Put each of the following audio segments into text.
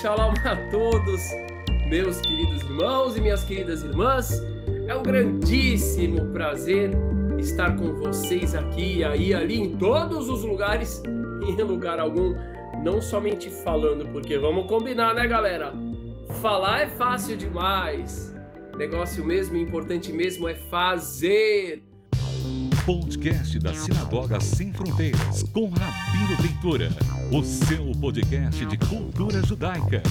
shalom a todos, meus queridos irmãos e minhas queridas irmãs. É um grandíssimo prazer estar com vocês aqui, aí, ali, em todos os lugares, em lugar algum, não somente falando, porque vamos combinar, né, galera? Falar é fácil demais. Negócio mesmo, importante mesmo é fazer podcast da Sinagoga Sem Fronteiras, com Rabino Ventura, o seu podcast de cultura judaica.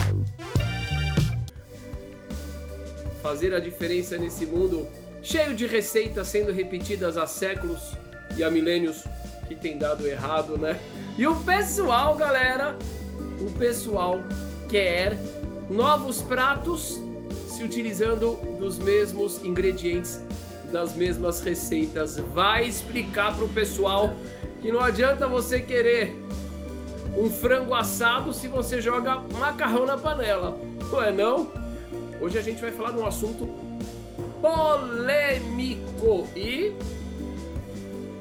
Fazer a diferença nesse mundo cheio de receitas sendo repetidas há séculos e há milênios que tem dado errado, né? E o pessoal, galera, o pessoal quer novos pratos se utilizando dos mesmos ingredientes das mesmas receitas. Vai explicar para o pessoal que não adianta você querer um frango assado se você joga macarrão na panela. Não é não? Hoje a gente vai falar de um assunto polêmico e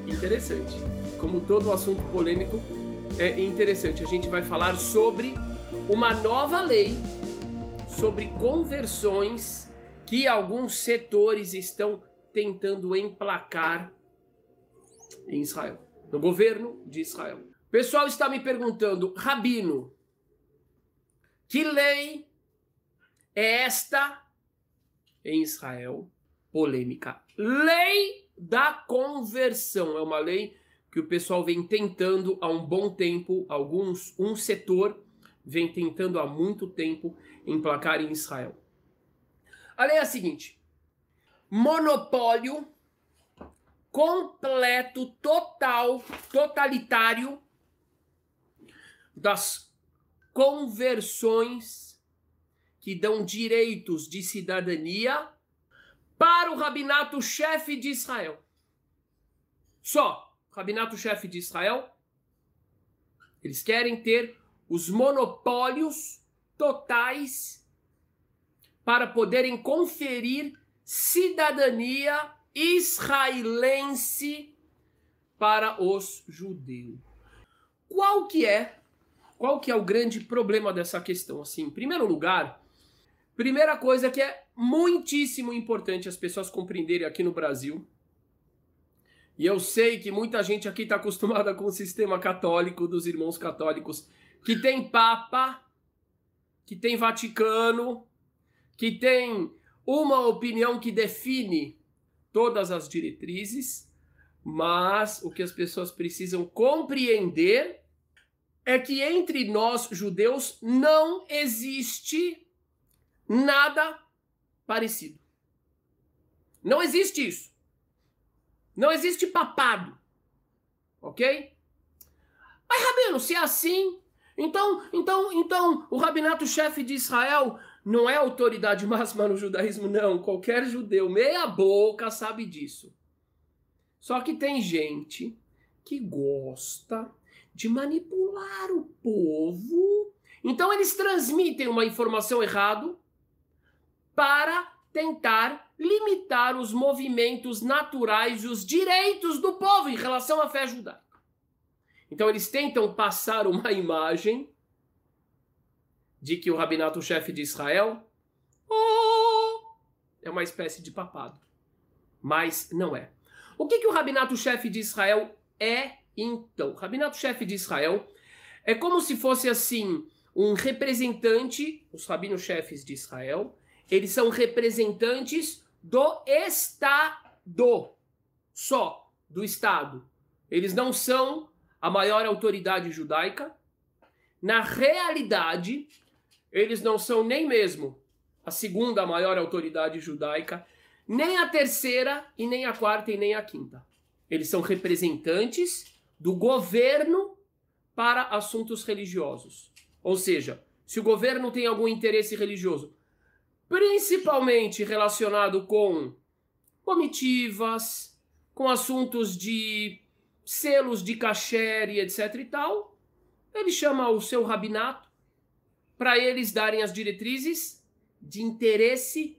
interessante. Como todo assunto polêmico é interessante, a gente vai falar sobre uma nova lei sobre conversões que alguns setores estão tentando emplacar em Israel, no governo de Israel. O pessoal está me perguntando, Rabino, que lei é esta em Israel? Polêmica. Lei da conversão. É uma lei que o pessoal vem tentando há um bom tempo, alguns, um setor vem tentando há muito tempo emplacar em Israel. A lei é a seguinte: monopólio completo, total, totalitário das conversões que dão direitos de cidadania para o rabinato-chefe de Israel. Só, rabinato-chefe de Israel, eles querem ter os monopólios totais para poderem conferir cidadania israelense para os judeus. Qual que é? Qual que é o grande problema dessa questão assim? Em primeiro lugar, primeira coisa que é muitíssimo importante as pessoas compreenderem aqui no Brasil, e eu sei que muita gente aqui está acostumada com o sistema católico dos irmãos católicos, que tem Papa, que tem Vaticano, que tem uma opinião que define todas as diretrizes, mas o que as pessoas precisam compreender é que entre nós judeus não existe nada parecido. Não existe isso. Não existe papado. Ok? Mas, Rabino, se é assim, então, então, então, o rabinato-chefe de Israel não é autoridade máxima no judaísmo, não. Qualquer judeu, meia boca, sabe disso. Só que tem gente que gosta de manipular o povo. Então eles transmitem uma informação errada para tentar limitar os movimentos naturais e os direitos do povo em relação à fé judaica. Então eles tentam passar uma imagem de que o rabinato-chefe de Israel oh, é uma espécie de papado. Mas não é. O que, que o rabinato-chefe de Israel é, então? O rabinato-chefe de Israel é como se fosse assim um representante, os rabinos-chefes de Israel, eles são representantes do Estado, só do Estado. Eles não são a maior autoridade judaica. Na realidade, eles não são nem mesmo a segunda maior autoridade judaica, nem a terceira, e nem a quarta, e nem a quinta. Eles são representantes do governo para assuntos religiosos. Ou seja, se o governo tem algum interesse religioso, principalmente relacionado com comitivas, com assuntos de selos de cachê e etc e tal, ele chama o seu rabinato para eles darem as diretrizes de interesse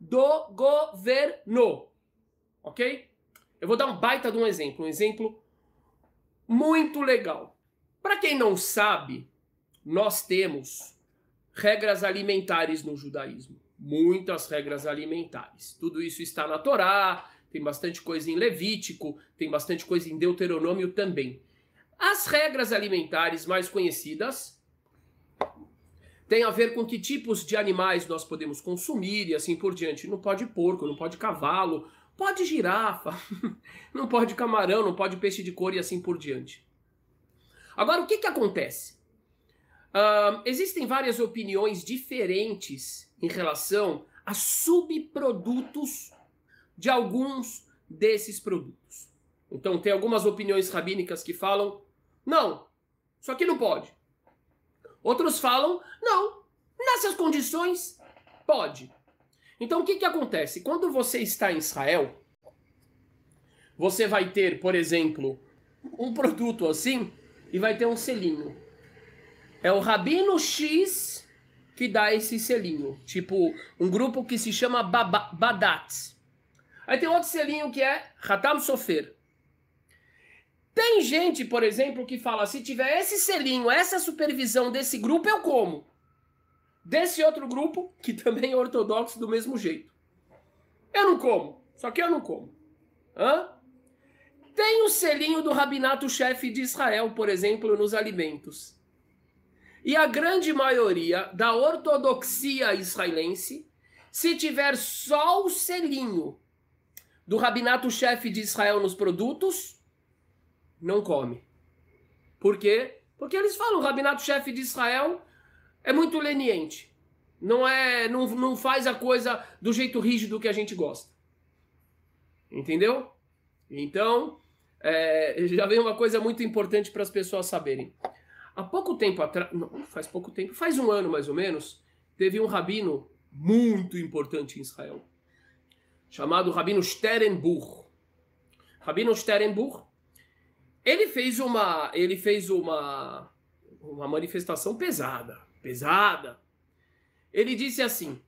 do governo. Ok? Eu vou dar um baita de um exemplo, um exemplo muito legal. Para quem não sabe, nós temos regras alimentares no judaísmo. Muitas regras alimentares. Tudo isso está na Torá, tem bastante coisa em Levítico, tem bastante coisa em Deuteronômio também. As regras alimentares mais conhecidas têm a ver com que tipos de animais nós podemos consumir e assim por diante. Não pode porco, não pode cavalo, pode girafa, não pode camarão, não pode peixe de cor e assim por diante. Agora, o que, que acontece? Uh, existem várias opiniões diferentes em relação a subprodutos de alguns desses produtos. Então, tem algumas opiniões rabínicas que falam: não, isso aqui não pode. Outros falam: não, nessas condições, pode. Então, o que, que acontece? Quando você está em Israel, você vai ter, por exemplo, um produto assim e vai ter um selinho. É o Rabino X que dá esse selinho. Tipo, um grupo que se chama Badat. Aí tem outro selinho que é Hatam Sofer. Tem gente, por exemplo, que fala: se tiver esse selinho, essa supervisão desse grupo, eu como. Desse outro grupo, que também é ortodoxo do mesmo jeito. Eu não como. Só que eu não como. Hã? Tem o selinho do rabinato-chefe de Israel, por exemplo, nos alimentos. E a grande maioria da ortodoxia israelense, se tiver só o selinho do rabinato-chefe de Israel nos produtos, não come. Por quê? Porque eles falam, o rabinato-chefe de Israel é muito leniente. Não é, não, não faz a coisa do jeito rígido que a gente gosta. Entendeu? Então, é, já vem uma coisa muito importante para as pessoas saberem. Há pouco tempo atrás, não, faz pouco tempo, faz um ano mais ou menos, teve um rabino muito importante em Israel, chamado Rabino Sternbuch. Rabino Sternbuch, ele fez uma, ele fez uma, uma manifestação pesada, pesada. Ele disse assim,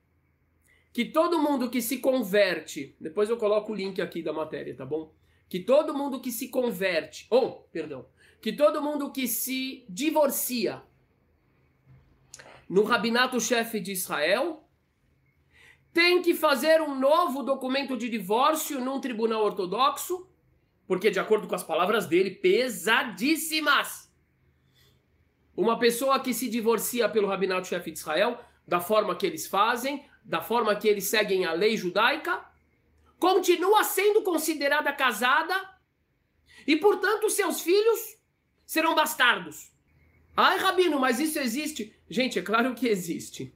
que todo mundo que se converte, depois eu coloco o link aqui da matéria, tá bom? que todo mundo que se converte, ou, perdão, que todo mundo que se divorcia no rabinato-chefe de Israel tem que fazer um novo documento de divórcio num tribunal ortodoxo, porque, de acordo com as palavras dele, pesadíssimas. Uma pessoa que se divorcia pelo rabinato-chefe de Israel, da forma que eles fazem, da forma que eles seguem a lei judaica, continua sendo considerada casada e, portanto, seus filhos serão bastardos. Ai, Rabino, mas isso existe? Gente, é claro que existe.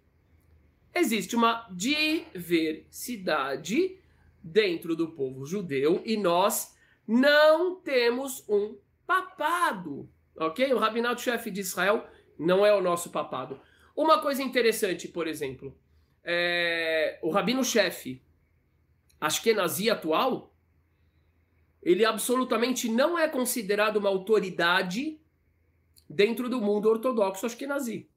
Existe uma diversidade dentro do povo judeu e nós não temos um papado, ok? O rabinato-chefe de Israel não é o nosso papado. Uma coisa interessante, por exemplo, é, o rabino-chefe Ashkenazi atual, ele absolutamente não é considerado uma autoridade dentro do mundo ortodoxo Ashkenazi.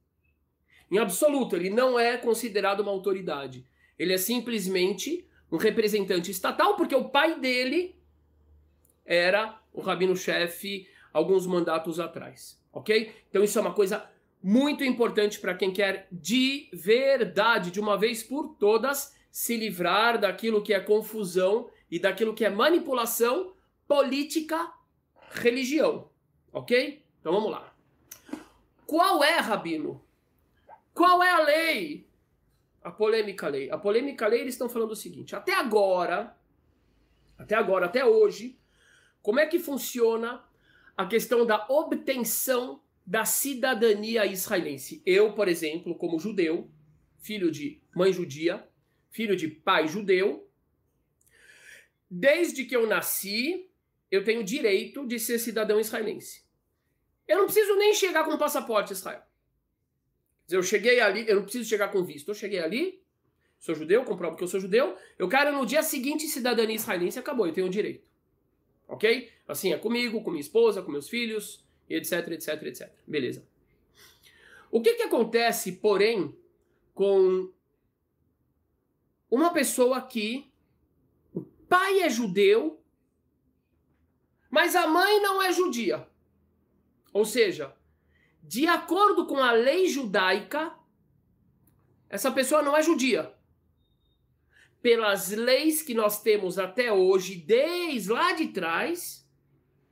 Em absoluto, ele não é considerado uma autoridade. Ele é simplesmente um representante estatal, porque o pai dele era o rabino-chefe alguns mandatos atrás, ok? Então isso é uma coisa muito importante para quem quer de verdade, de uma vez por todas, se livrar daquilo que é confusão e daquilo que é manipulação política, religião. Ok? Então vamos lá. Qual é, Rabino? Qual é a lei? A polêmica lei. A polêmica lei, eles estão falando o seguinte: até agora, até agora, até hoje, como é que funciona a questão da obtenção da cidadania israelense? Eu, por exemplo, como judeu, filho de mãe judia, filho de pai judeu. Desde que eu nasci, eu tenho direito de ser cidadão israelense. Eu não preciso nem chegar com passaporte Israel. Eu cheguei ali, eu não preciso chegar com visto. Eu cheguei ali, sou judeu, comprovo que eu sou judeu. Eu quero no dia seguinte cidadania israelense, acabou, eu tenho direito. Ok? Assim é comigo, com minha esposa, com meus filhos, etc, etc, etc. Beleza. O que, que acontece, porém, com uma pessoa que o pai é judeu, mas a mãe não é judia. Ou seja, de acordo com a lei judaica, essa pessoa não é judia. Pelas leis que nós temos até hoje, desde lá de trás,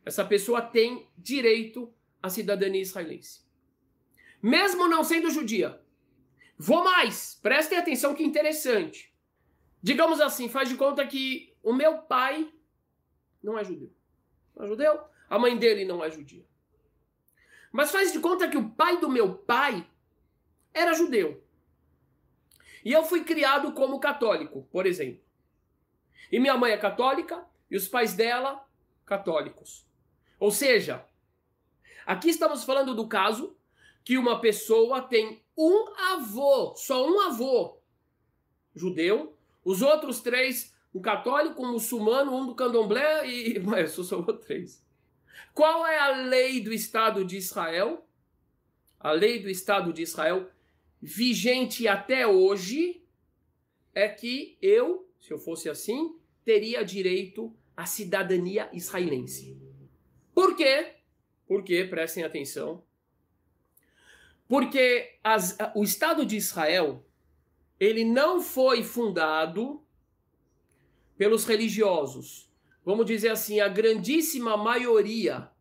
essa pessoa tem direito à cidadania israelense. Mesmo não sendo judia. Vou mais, prestem atenção que interessante. Digamos assim, faz de conta que o meu pai não é judeu. Não é judeu? A mãe dele não é judia. Mas faz de conta que o pai do meu pai era judeu. E eu fui criado como católico, por exemplo. E minha mãe é católica e os pais dela católicos. Ou seja, aqui estamos falando do caso que uma pessoa tem um avô, só um avô judeu, os outros três, um católico, um muçulmano, um do candomblé e. Mas só sobrou três. Qual é a lei do Estado de Israel? A lei do Estado de Israel vigente até hoje é que eu, se eu fosse assim, teria direito à cidadania israelense. Por quê? Porque, prestem atenção, porque as, o Estado de Israel ele não foi fundado pelos religiosos. Vamos dizer assim, a grandíssima maioria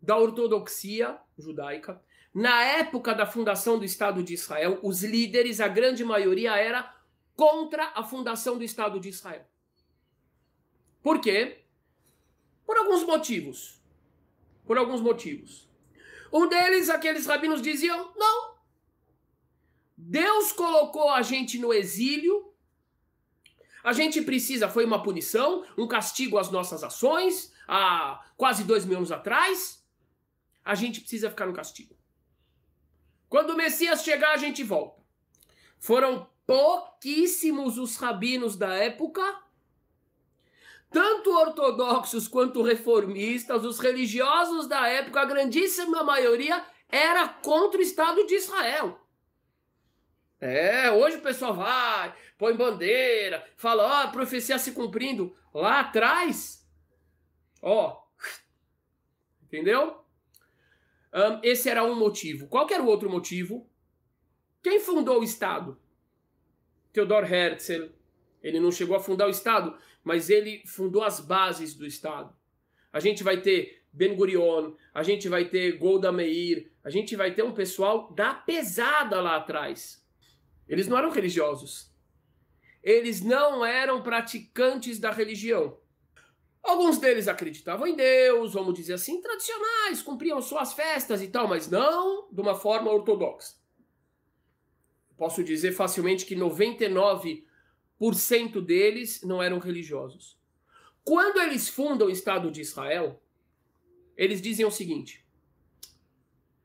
da ortodoxia judaica na época da fundação do Estado de Israel, os líderes, a grande maioria, era contra a fundação do Estado de Israel. Por quê? Por alguns motivos. Por alguns motivos. Um deles, aqueles rabinos diziam: não. Deus colocou a gente no exílio. A gente precisa, foi uma punição, um castigo às nossas ações, há quase dois mil anos atrás. A gente precisa ficar no castigo. Quando o Messias chegar, a gente volta. Foram pouquíssimos os rabinos da época, tanto ortodoxos quanto reformistas, os religiosos da época, a grandíssima maioria era contra o Estado de Israel. É, hoje o pessoal vai, põe bandeira, fala, ó, a profecia se cumprindo. Lá atrás, ó, entendeu? Um, esse era um motivo. Qual era o outro motivo? Quem fundou o Estado? Theodor Herzl. Ele não chegou a fundar o Estado, mas ele fundou as bases do Estado. A gente vai ter Ben Gurion, a gente vai ter Golda Meir, a gente vai ter um pessoal da pesada lá atrás. Eles não eram religiosos. Eles não eram praticantes da religião. Alguns deles acreditavam em Deus, vamos dizer assim, tradicionais, cumpriam suas festas e tal, mas não de uma forma ortodoxa. Posso dizer facilmente que 99% deles não eram religiosos. Quando eles fundam o Estado de Israel, eles dizem o seguinte: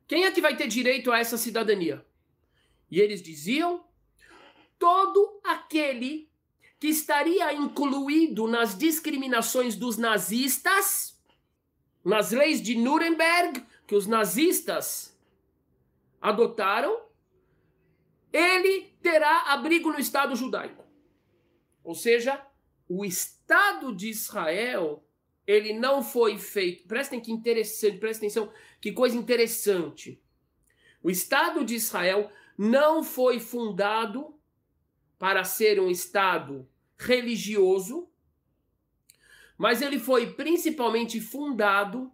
quem é que vai ter direito a essa cidadania? E eles diziam: todo aquele que estaria incluído nas discriminações dos nazistas, nas leis de Nuremberg, que os nazistas adotaram, ele terá abrigo no Estado judaico. Ou seja, o Estado de Israel, ele não foi feito. Prestem que interessante, prestem atenção, que coisa interessante. O Estado de Israel não foi fundado para ser um Estado religioso, mas ele foi principalmente fundado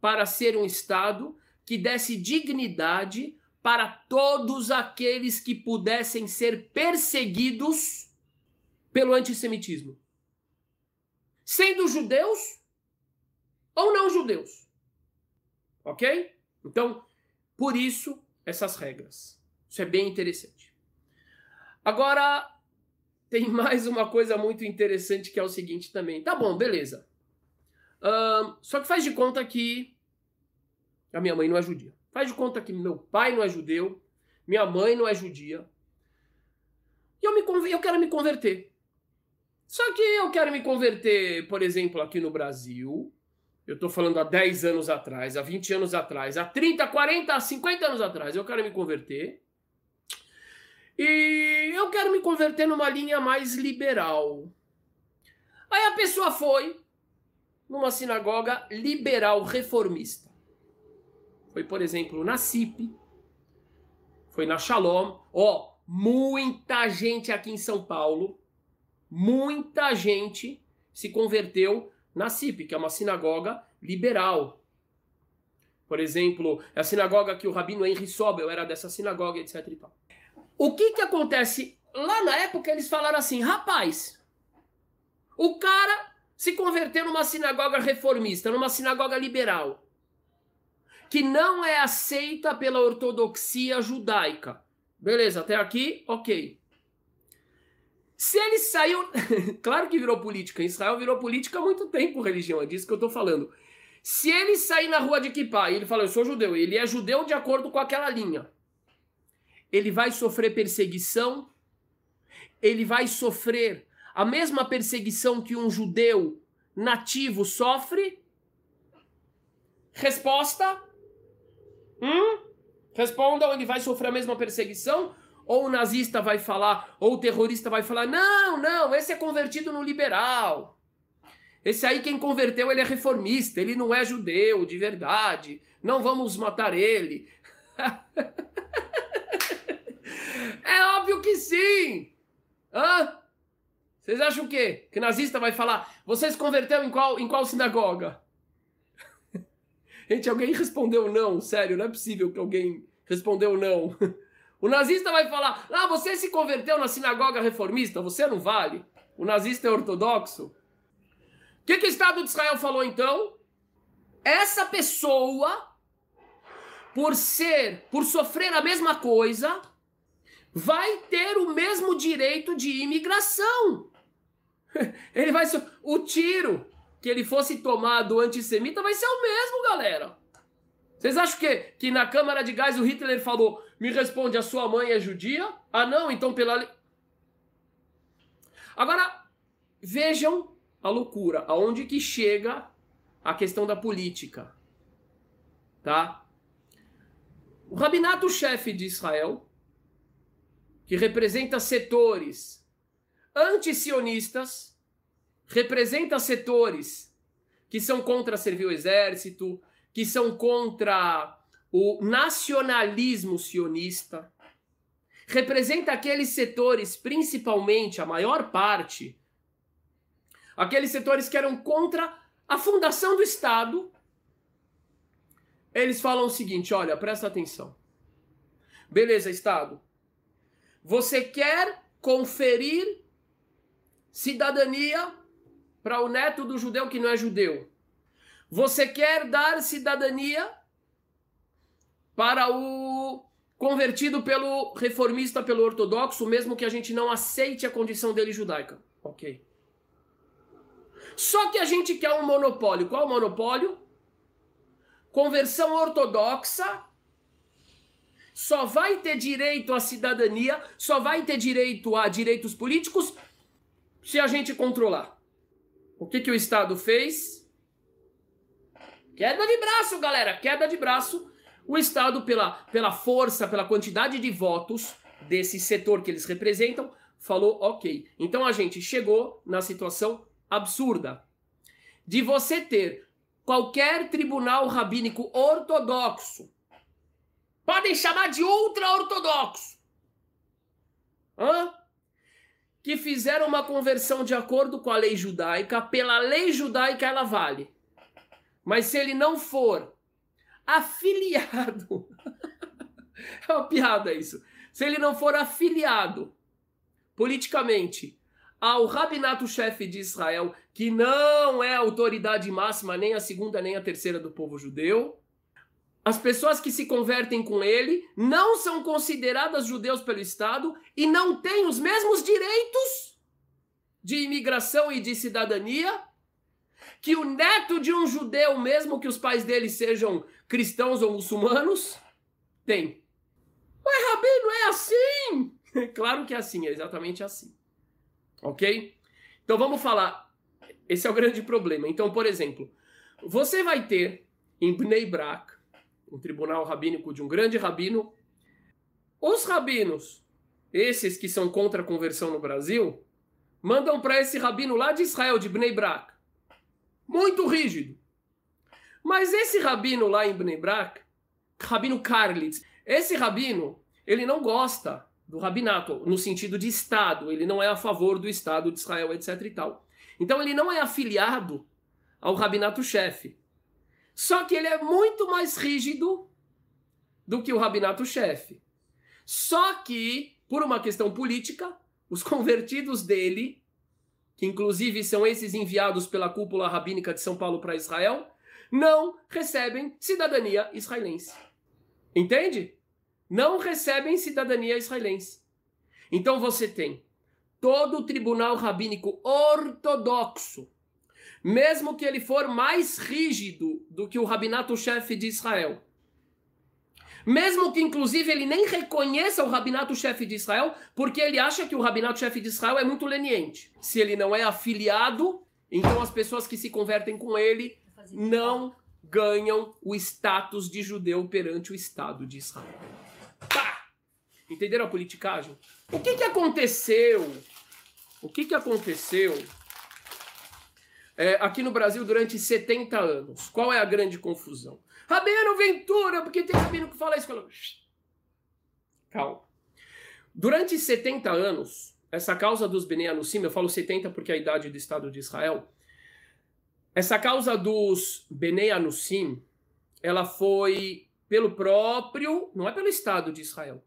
para ser um Estado que desse dignidade para todos aqueles que pudessem ser perseguidos pelo antissemitismo. Sendo judeus ou não judeus. Ok? Então, por isso, essas regras. Isso é bem interessante. Agora, tem mais uma coisa muito interessante que é o seguinte também. Tá bom, beleza. Só que faz de conta que a minha mãe não é judia. Faz de conta que meu pai não é judeu, minha mãe não é judia. E eu, me, eu quero me converter. Só que eu quero me converter, por exemplo, aqui no Brasil. Eu estou falando há 10 anos atrás, há 20 anos atrás, há 30, 40, 50 anos atrás. Eu quero me converter. E eu quero me converter numa linha mais liberal. Aí a pessoa foi numa sinagoga liberal reformista. Foi, por exemplo, na CIP, foi na Shalom. Ó, oh, muita gente aqui em São Paulo, muita gente se converteu na CIP, que é uma sinagoga liberal. Por exemplo, a sinagoga que o Rabino Henry Sobel era dessa sinagoga, etc. E tal. O que que acontece? Lá na época eles falaram assim, rapaz, o cara se converteu numa sinagoga reformista, numa sinagoga liberal, que não é aceita pela ortodoxia judaica. Beleza, até aqui, ok. Se ele saiu. claro que virou política. Israel virou política há muito tempo, religião. É disso que eu tô falando. Se ele sair na rua de Kippah e ele fala, eu sou judeu, ele é judeu de acordo com aquela linha, ele vai sofrer perseguição, ele vai sofrer a mesma perseguição que um judeu nativo sofre? Resposta? Hum? Respondam, ele vai sofrer a mesma perseguição? Ou o nazista vai falar, ou o terrorista vai falar: não, não, esse é convertido no liberal. Esse aí, quem converteu, ele é reformista, ele não é judeu de verdade. Não vamos matar ele. é óbvio que sim! Hã? Vocês acham o quê? Que nazista vai falar, você se converteu em qual, em qual sinagoga? Gente, alguém respondeu não, sério, não é possível que alguém respondeu não. O nazista vai falar: Ah, você se converteu na sinagoga reformista, você não vale. O nazista é ortodoxo. O que, que o Estado de Israel falou então? Essa pessoa, por ser, por sofrer a mesma coisa, vai ter o mesmo direito de imigração. Ele vai ser. O tiro que ele fosse tomado antissemita vai ser o mesmo, galera. Vocês acham que, que na Câmara de Gás o Hitler falou: me responde, a sua mãe é judia? Ah, não, então pela. Agora, vejam a loucura, aonde que chega a questão da política. Tá? O rabinato-chefe de Israel, que representa setores antisionistas, representa setores que são contra servir o exército, que são contra o nacionalismo sionista, representa aqueles setores, principalmente a maior parte, aqueles setores que eram contra a fundação do Estado. Eles falam o seguinte: olha, presta atenção. Beleza, Estado. Você quer conferir cidadania para o neto do judeu que não é judeu? Você quer dar cidadania para o convertido pelo reformista, pelo ortodoxo, mesmo que a gente não aceite a condição dele judaica. Ok. Só que a gente quer um monopólio. Qual o monopólio? Conversão ortodoxa só vai ter direito à cidadania, só vai ter direito a direitos políticos se a gente controlar. O que, que o Estado fez? Queda de braço, galera, queda de braço. O Estado, pela, pela força, pela quantidade de votos desse setor que eles representam, falou ok. Então a gente chegou na situação absurda de você ter qualquer tribunal rabínico ortodoxo, podem chamar de ultra-ortodoxo, que fizeram uma conversão de acordo com a lei judaica, pela lei judaica ela vale. Mas se ele não for afiliado, é uma piada isso. Se ele não for afiliado politicamente ao rabinato-chefe de Israel, que não é autoridade máxima, nem a segunda nem a terceira do povo judeu, as pessoas que se convertem com ele não são consideradas judeus pelo Estado e não têm os mesmos direitos de imigração e de cidadania que o neto de um judeu, mesmo que os pais dele sejam cristãos ou muçulmanos, tem. Mas, Rabi, não é assim! claro que é assim, é exatamente assim. Ok? Então vamos falar. Esse é o grande problema. Então, por exemplo, você vai ter em Bnei Brak, um tribunal rabínico de um grande rabino, os rabinos, esses que são contra a conversão no Brasil, mandam para esse rabino lá de Israel, de Bnei Brak, muito rígido. Mas esse rabino lá em Bnei Brak, Rabino Karlitz, esse rabino, ele não gosta do rabinato, no sentido de Estado. Ele não é a favor do Estado de Israel, etc. e tal. Então ele não é afiliado ao rabinato-chefe. Só que ele é muito mais rígido do que o rabinato-chefe. Só que, por uma questão política, os convertidos dele, que inclusive são esses enviados pela cúpula rabínica de São Paulo para Israel, não recebem cidadania israelense. Entende? Não recebem cidadania israelense. Então você tem todo o tribunal rabínico ortodoxo, mesmo que ele for mais rígido do que o rabinato-chefe de Israel, mesmo que inclusive ele nem reconheça o rabinato-chefe de Israel, porque ele acha que o rabinato-chefe de Israel é muito leniente. Se ele não é afiliado, então as pessoas que se convertem com ele não ganham o status de judeu perante o Estado de Israel. Pá! Entenderam a politicagem? O que, que aconteceu? O que, que aconteceu é, aqui no Brasil durante 70 anos? Qual é a grande confusão? Rabino Ventura, porque tem rabino que fala isso. Calma. Durante 70 anos, essa causa dos Bnei Anusim, eu falo 70 porque é a idade do Estado de Israel, essa causa dos Bnei Anusim, ela foi pelo próprio, não é pelo Estado de Israel,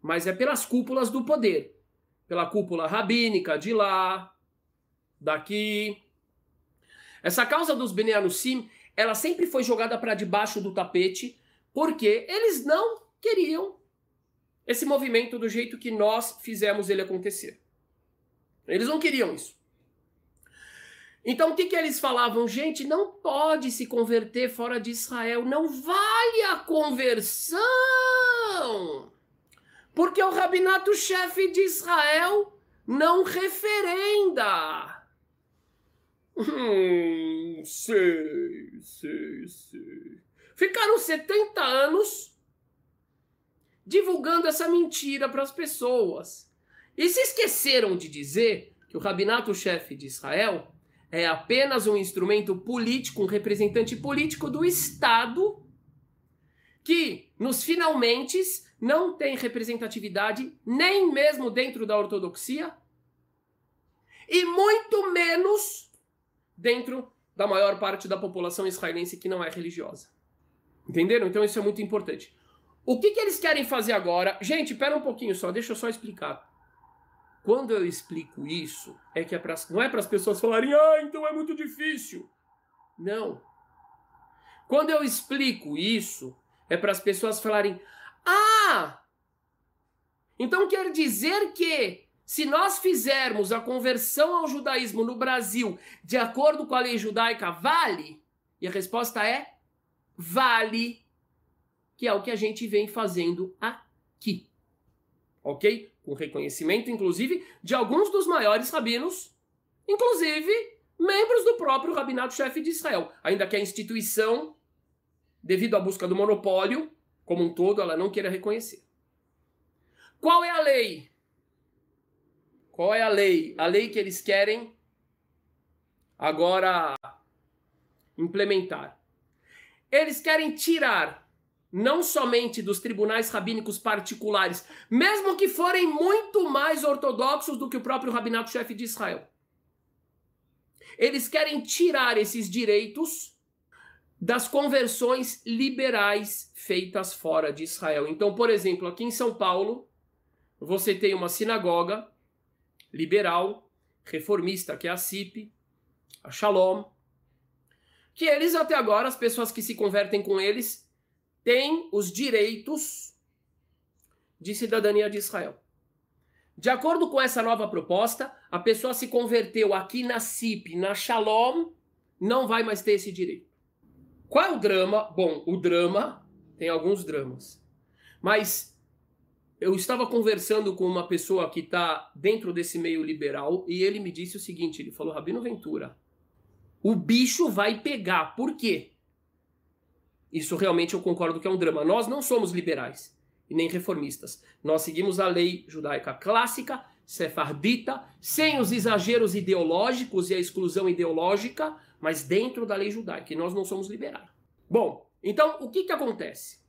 mas é pelas cúpulas do poder. Pela cúpula rabínica de lá, daqui. Essa causa dos Bnei ela sempre foi jogada para debaixo do tapete, porque eles não queriam esse movimento do jeito que nós fizemos ele acontecer. Eles não queriam isso. Então o que, que eles falavam? Gente, não pode se converter fora de Israel, não vale a conversão. Porque o rabinato-chefe de Israel não referenda. Hum, sei, sei, sei. Ficaram 70 anos divulgando essa mentira para as pessoas. E se esqueceram de dizer que o rabinato-chefe de Israel é apenas um instrumento político, um representante político do Estado que, nos finalmente, não tem representatividade nem mesmo dentro da ortodoxia e muito menos dentro da maior parte da população israelense que não é religiosa. Entenderam? Então isso é muito importante. O que, que eles querem fazer agora? Gente, pera um pouquinho só, deixa eu só explicar. Quando eu explico isso, é que é pra, não é para as pessoas falarem, ah, então é muito difícil. Não. Quando eu explico isso, é para as pessoas falarem, ah, então quer dizer que se nós fizermos a conversão ao judaísmo no Brasil de acordo com a lei judaica, vale? E a resposta é vale, que é o que a gente vem fazendo aqui. Ok? com reconhecimento, inclusive, de alguns dos maiores rabinos, inclusive membros do próprio rabinato-chefe de Israel. Ainda que a instituição, devido à busca do monopólio, como um todo, ela não queira reconhecer. Qual é a lei? Qual é a lei? A lei que eles querem agora implementar. Eles querem tirar não somente dos tribunais rabínicos particulares, mesmo que forem muito mais ortodoxos do que o próprio rabinato-chefe de Israel. Eles querem tirar esses direitos das conversões liberais feitas fora de Israel. Então, por exemplo, aqui em São Paulo, você tem uma sinagoga liberal, reformista, que é a CIP, a Shalom, que eles até agora, as pessoas que se convertem com eles, tem os direitos de cidadania de Israel. De acordo com essa nova proposta, a pessoa se converteu aqui na CIP, na Shalom, não vai mais ter esse direito. Qual é o drama? Bom, o drama tem alguns dramas. Mas eu estava conversando com uma pessoa que está dentro desse meio liberal e ele me disse o seguinte: ele falou, Rabino Ventura, o bicho vai pegar. Por quê? Isso realmente eu concordo que é um drama. Nós não somos liberais e nem reformistas. Nós seguimos a lei judaica clássica, sefardita, sem os exageros ideológicos e a exclusão ideológica, mas dentro da lei judaica. E nós não somos liberais. Bom, então o que, que acontece?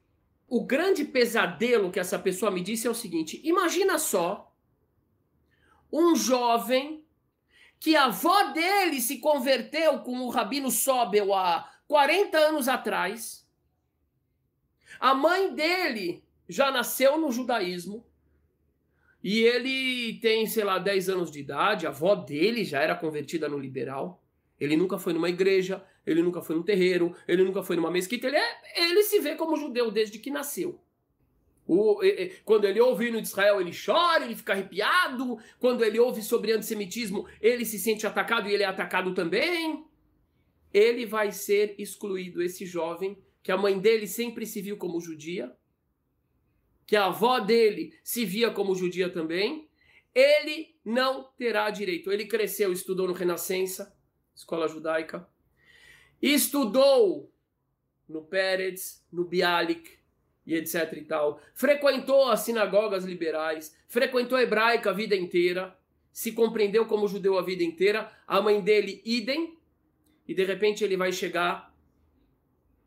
O grande pesadelo que essa pessoa me disse é o seguinte: imagina só um jovem que a avó dele se converteu com o Rabino Sobel há 40 anos atrás. A mãe dele já nasceu no judaísmo. E ele tem, sei lá, 10 anos de idade. A avó dele já era convertida no liberal. Ele nunca foi numa igreja, ele nunca foi num terreiro, ele nunca foi numa mesquita. Ele, é, ele se vê como judeu desde que nasceu. O, quando ele ouve o hino de Israel, ele chora, ele fica arrepiado. Quando ele ouve sobre antissemitismo, ele se sente atacado e ele é atacado também. Ele vai ser excluído, esse jovem, que a mãe dele sempre se viu como judia, que a avó dele se via como judia também. Ele não terá direito. Ele cresceu, estudou no Renascença, escola judaica, estudou no Pérez, no Bialik, e etc e tal. Frequentou as sinagogas liberais, frequentou a hebraica a vida inteira, se compreendeu como judeu a vida inteira, a mãe dele idem, e de repente ele vai chegar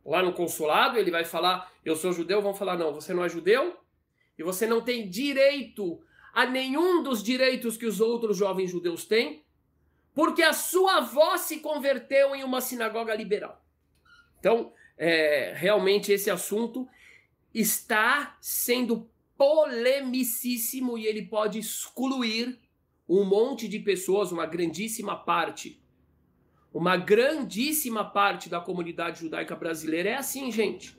lá no consulado, ele vai falar, eu sou judeu, vão falar, não, você não é judeu, e você não tem direito a nenhum dos direitos que os outros jovens judeus têm, porque a sua avó se converteu em uma sinagoga liberal. Então, é, realmente esse assunto está sendo polemicíssimo e ele pode excluir um monte de pessoas, uma grandíssima parte. Uma grandíssima parte da comunidade judaica brasileira é assim, gente.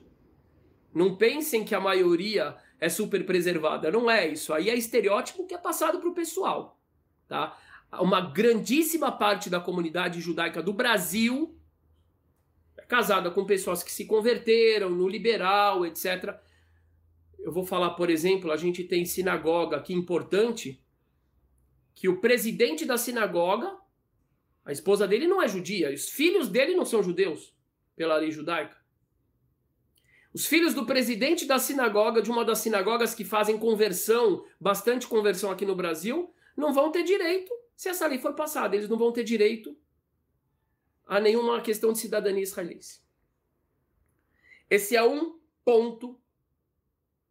Não pensem que a maioria é super preservada. Não é isso. Aí é estereótipo que é passado para o pessoal. Tá? Uma grandíssima parte da comunidade judaica do Brasil casada com pessoas que se converteram no liberal, etc. Eu vou falar, por exemplo, a gente tem sinagoga aqui importante, que o presidente da sinagoga, a esposa dele não é judia, os filhos dele não são judeus, pela lei judaica. Os filhos do presidente da sinagoga, de uma das sinagogas que fazem conversão, bastante conversão aqui no Brasil, não vão ter direito se essa lei for passada. Eles não vão ter direito a nenhuma questão de cidadania israelense. Esse é um ponto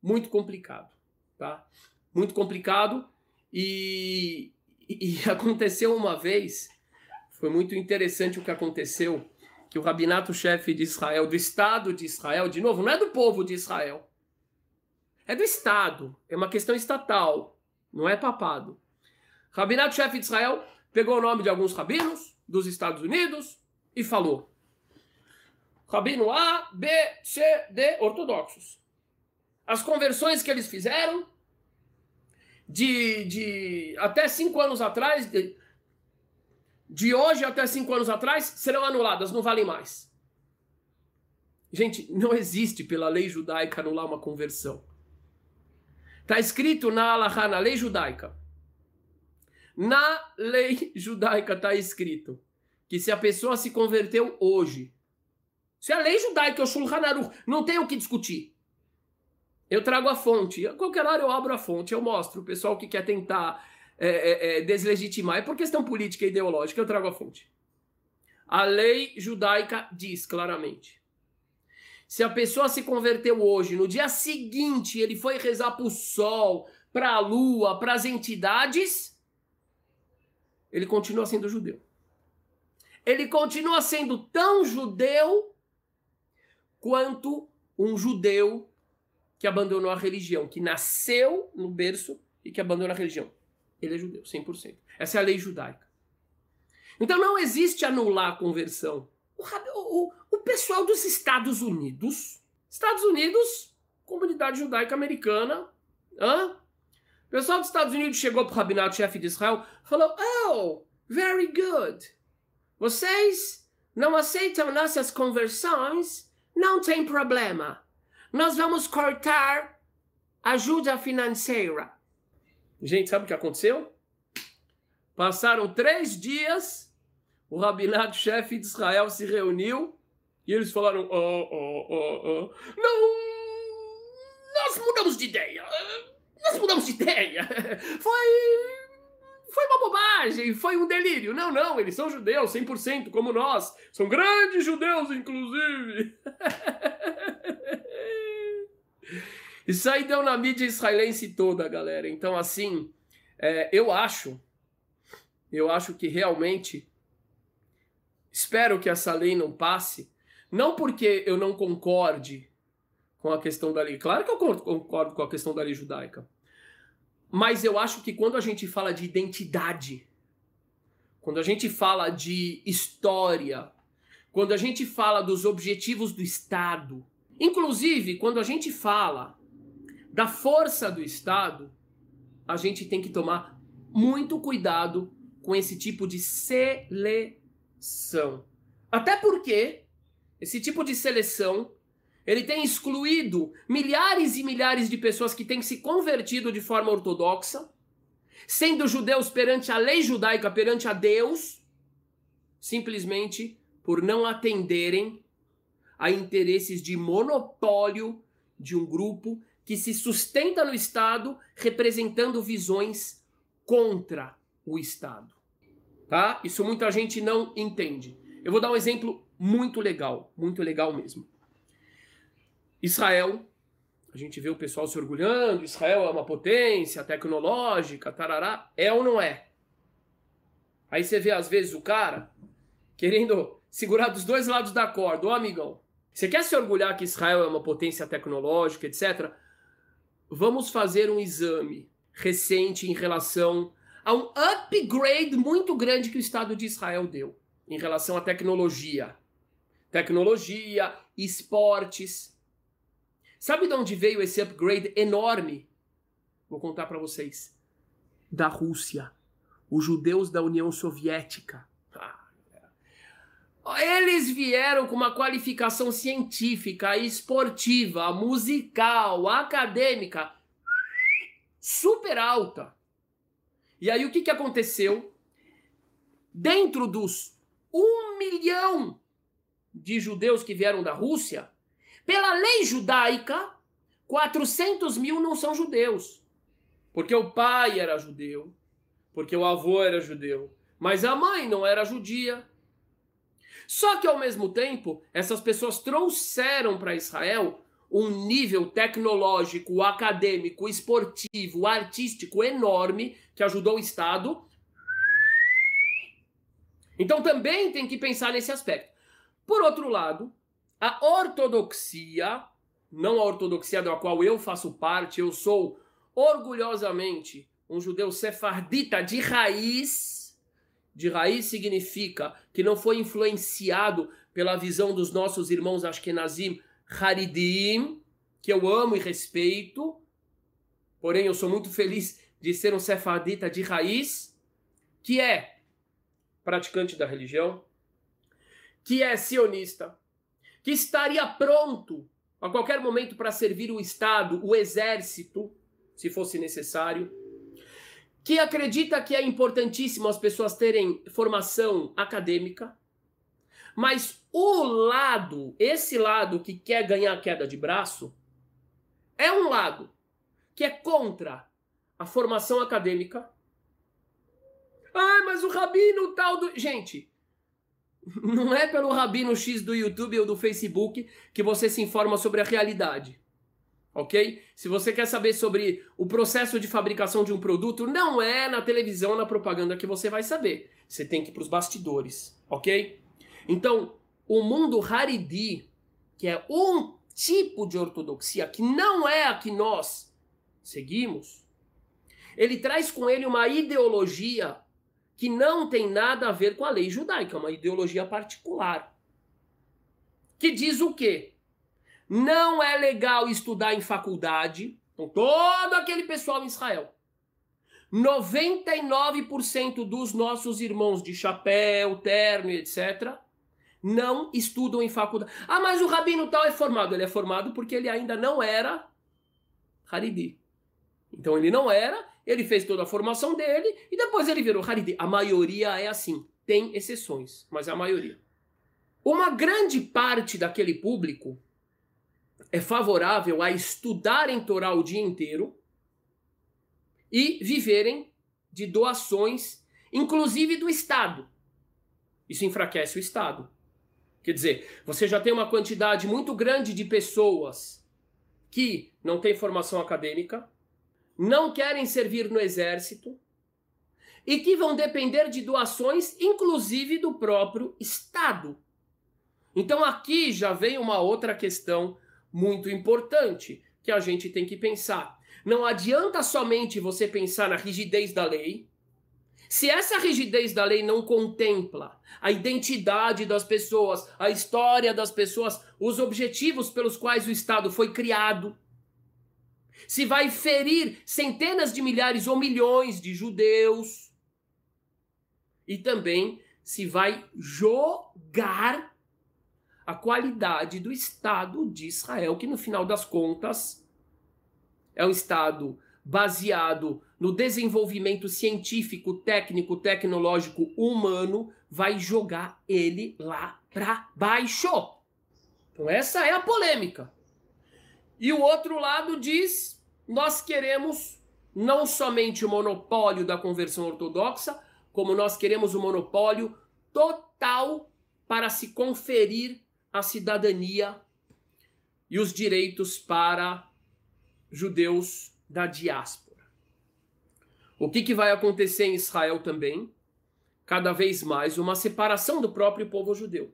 muito complicado, tá? Muito complicado e, e aconteceu uma vez, foi muito interessante o que aconteceu, que o rabinato-chefe de Israel, do Estado de Israel, de novo, não é do povo de Israel, é do Estado, é uma questão estatal, não é papado. O rabinato-chefe de Israel pegou o nome de alguns rabinos dos Estados Unidos, e falou: Rabino A, B, C, D, ortodoxos. As conversões que eles fizeram de, de até cinco anos atrás, de, de hoje até cinco anos atrás, serão anuladas, não valem mais. Gente, não existe pela lei judaica anular uma conversão. Está escrito na Alaha, na lei judaica. Na lei judaica está escrito que se a pessoa se converteu hoje, se a lei judaica, o Shulchan Aruch, não tem o que discutir. Eu trago a fonte. A qualquer hora eu abro a fonte, eu mostro. O pessoal que quer tentar é, é, é, deslegitimar, é por questão política e ideológica, eu trago a fonte. A lei judaica diz claramente. Se a pessoa se converteu hoje, no dia seguinte ele foi rezar para o sol, para a lua, para as entidades, ele continua sendo judeu ele continua sendo tão judeu quanto um judeu que abandonou a religião, que nasceu no berço e que abandonou a religião. Ele é judeu, 100%. Essa é a lei judaica. Então não existe anular a conversão. O, o, o pessoal dos Estados Unidos, Estados Unidos, comunidade judaica americana, hã? O pessoal dos Estados Unidos chegou para o rabinato-chefe de Israel falou: Oh, very good. Vocês não aceitam nossas conversões? Não tem problema. Nós vamos cortar ajuda financeira. Gente, sabe o que aconteceu? Passaram três dias, o rabinato-chefe de Israel se reuniu e eles falaram: oh, oh, oh, oh. Não, nós mudamos de ideia. Nós mudamos de ideia. Foi foi uma bobagem, foi um delírio. Não, não, eles são judeus, 100%, como nós. São grandes judeus, inclusive. Isso aí deu na mídia israelense toda, galera. Então, assim, é, eu acho, eu acho que realmente espero que essa lei não passe, não porque eu não concorde com a questão da lei. Claro que eu concordo com a questão da lei judaica. Mas eu acho que quando a gente fala de identidade, quando a gente fala de história, quando a gente fala dos objetivos do Estado, inclusive quando a gente fala da força do Estado, a gente tem que tomar muito cuidado com esse tipo de seleção. Até porque esse tipo de seleção ele tem excluído milhares e milhares de pessoas que têm se convertido de forma ortodoxa, sendo judeus perante a lei judaica, perante a Deus, simplesmente por não atenderem a interesses de monopólio de um grupo que se sustenta no Estado representando visões contra o Estado. Tá? Isso muita gente não entende. Eu vou dar um exemplo muito legal, muito legal mesmo. Israel, a gente vê o pessoal se orgulhando, Israel é uma potência tecnológica, tarará, é ou não é? Aí você vê às vezes o cara querendo segurar dos dois lados da corda, ô amigão, você quer se orgulhar que Israel é uma potência tecnológica, etc? vamos fazer um exame recente em relação a um upgrade muito grande que o Estado de Israel deu em relação à tecnologia. Tecnologia, esportes. Sabe de onde veio esse upgrade enorme? Vou contar para vocês. Da Rússia. Os judeus da União Soviética. Eles vieram com uma qualificação científica, esportiva, musical, acadêmica super alta. E aí o que, que aconteceu? Dentro dos um milhão de judeus que vieram da Rússia, pela lei judaica, 400 mil não são judeus. Porque o pai era judeu, porque o avô era judeu, mas a mãe não era judia, só que ao mesmo tempo, essas pessoas trouxeram para Israel um nível tecnológico, acadêmico, esportivo, artístico enorme que ajudou o Estado. Então também tem que pensar nesse aspecto. Por outro lado, a ortodoxia, não a ortodoxia da qual eu faço parte, eu sou orgulhosamente um judeu sefardita de raiz de raiz significa que não foi influenciado pela visão dos nossos irmãos Ashkenazim Haridim, que eu amo e respeito. Porém, eu sou muito feliz de ser um sefardita de raiz, que é praticante da religião, que é sionista, que estaria pronto a qualquer momento para servir o Estado, o exército, se fosse necessário que acredita que é importantíssimo as pessoas terem formação acadêmica, mas o lado, esse lado que quer ganhar queda de braço, é um lado que é contra a formação acadêmica. Ah, mas o rabino tal do. Gente, não é pelo rabino X do YouTube ou do Facebook que você se informa sobre a realidade ok? Se você quer saber sobre o processo de fabricação de um produto, não é na televisão, na propaganda que você vai saber. Você tem que ir para os bastidores, ok? Então, o mundo Haridi, que é um tipo de ortodoxia que não é a que nós seguimos, ele traz com ele uma ideologia que não tem nada a ver com a lei judaica, é uma ideologia particular. Que diz o quê? Não é legal estudar em faculdade. com todo aquele pessoal em Israel. 99% dos nossos irmãos de chapéu, terno etc. não estudam em faculdade. Ah, mas o rabino tal é formado. Ele é formado porque ele ainda não era Haridi. Então ele não era, ele fez toda a formação dele e depois ele virou Haridi. A maioria é assim. Tem exceções, mas é a maioria. Uma grande parte daquele público é favorável a estudarem Torá o dia inteiro e viverem de doações, inclusive do Estado. Isso enfraquece o Estado. Quer dizer, você já tem uma quantidade muito grande de pessoas que não têm formação acadêmica, não querem servir no exército e que vão depender de doações, inclusive do próprio Estado. Então aqui já vem uma outra questão muito importante que a gente tem que pensar. Não adianta somente você pensar na rigidez da lei. Se essa rigidez da lei não contempla a identidade das pessoas, a história das pessoas, os objetivos pelos quais o Estado foi criado, se vai ferir centenas de milhares ou milhões de judeus, e também se vai jogar a qualidade do Estado de Israel, que no final das contas é um Estado baseado no desenvolvimento científico, técnico, tecnológico, humano, vai jogar ele lá para baixo. Então essa é a polêmica. E o outro lado diz: nós queremos não somente o monopólio da conversão ortodoxa, como nós queremos o monopólio total para se conferir a cidadania e os direitos para judeus da diáspora. O que, que vai acontecer em Israel também? Cada vez mais uma separação do próprio povo judeu.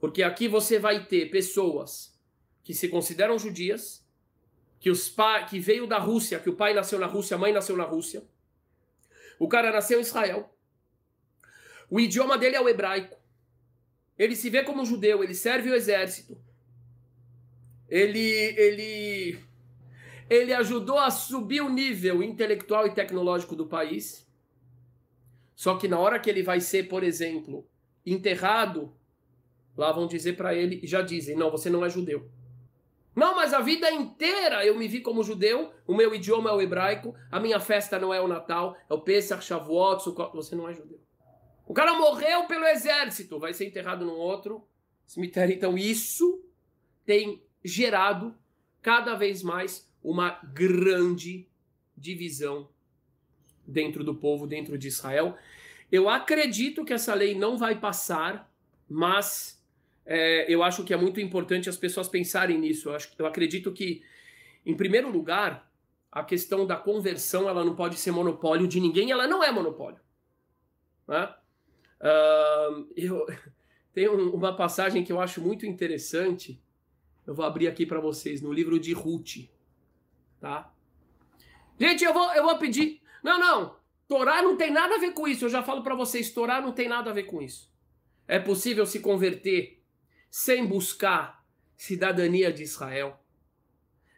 Porque aqui você vai ter pessoas que se consideram judias, que os pa... que veio da Rússia, que o pai nasceu na Rússia, a mãe nasceu na Rússia. O cara nasceu em Israel. O idioma dele é o hebraico. Ele se vê como judeu, ele serve o exército. Ele, ele, ele ajudou a subir o nível intelectual e tecnológico do país. Só que na hora que ele vai ser, por exemplo, enterrado, lá vão dizer para ele, já dizem, não, você não é judeu. Não, mas a vida inteira eu me vi como judeu, o meu idioma é o hebraico, a minha festa não é o Natal, é o Pesach, Shavuot, Sukkot, você não é judeu. O cara morreu pelo exército, vai ser enterrado num outro cemitério. Então isso tem gerado cada vez mais uma grande divisão dentro do povo, dentro de Israel. Eu acredito que essa lei não vai passar, mas é, eu acho que é muito importante as pessoas pensarem nisso. Eu, acho, eu acredito que, em primeiro lugar, a questão da conversão ela não pode ser monopólio de ninguém, ela não é monopólio. Né? Uh, eu tenho uma passagem que eu acho muito interessante. Eu vou abrir aqui para vocês no livro de Ruth, tá? Gente, eu vou, eu vou pedir. Não, não. Torá não tem nada a ver com isso. Eu já falo para vocês, Torá não tem nada a ver com isso. É possível se converter sem buscar cidadania de Israel.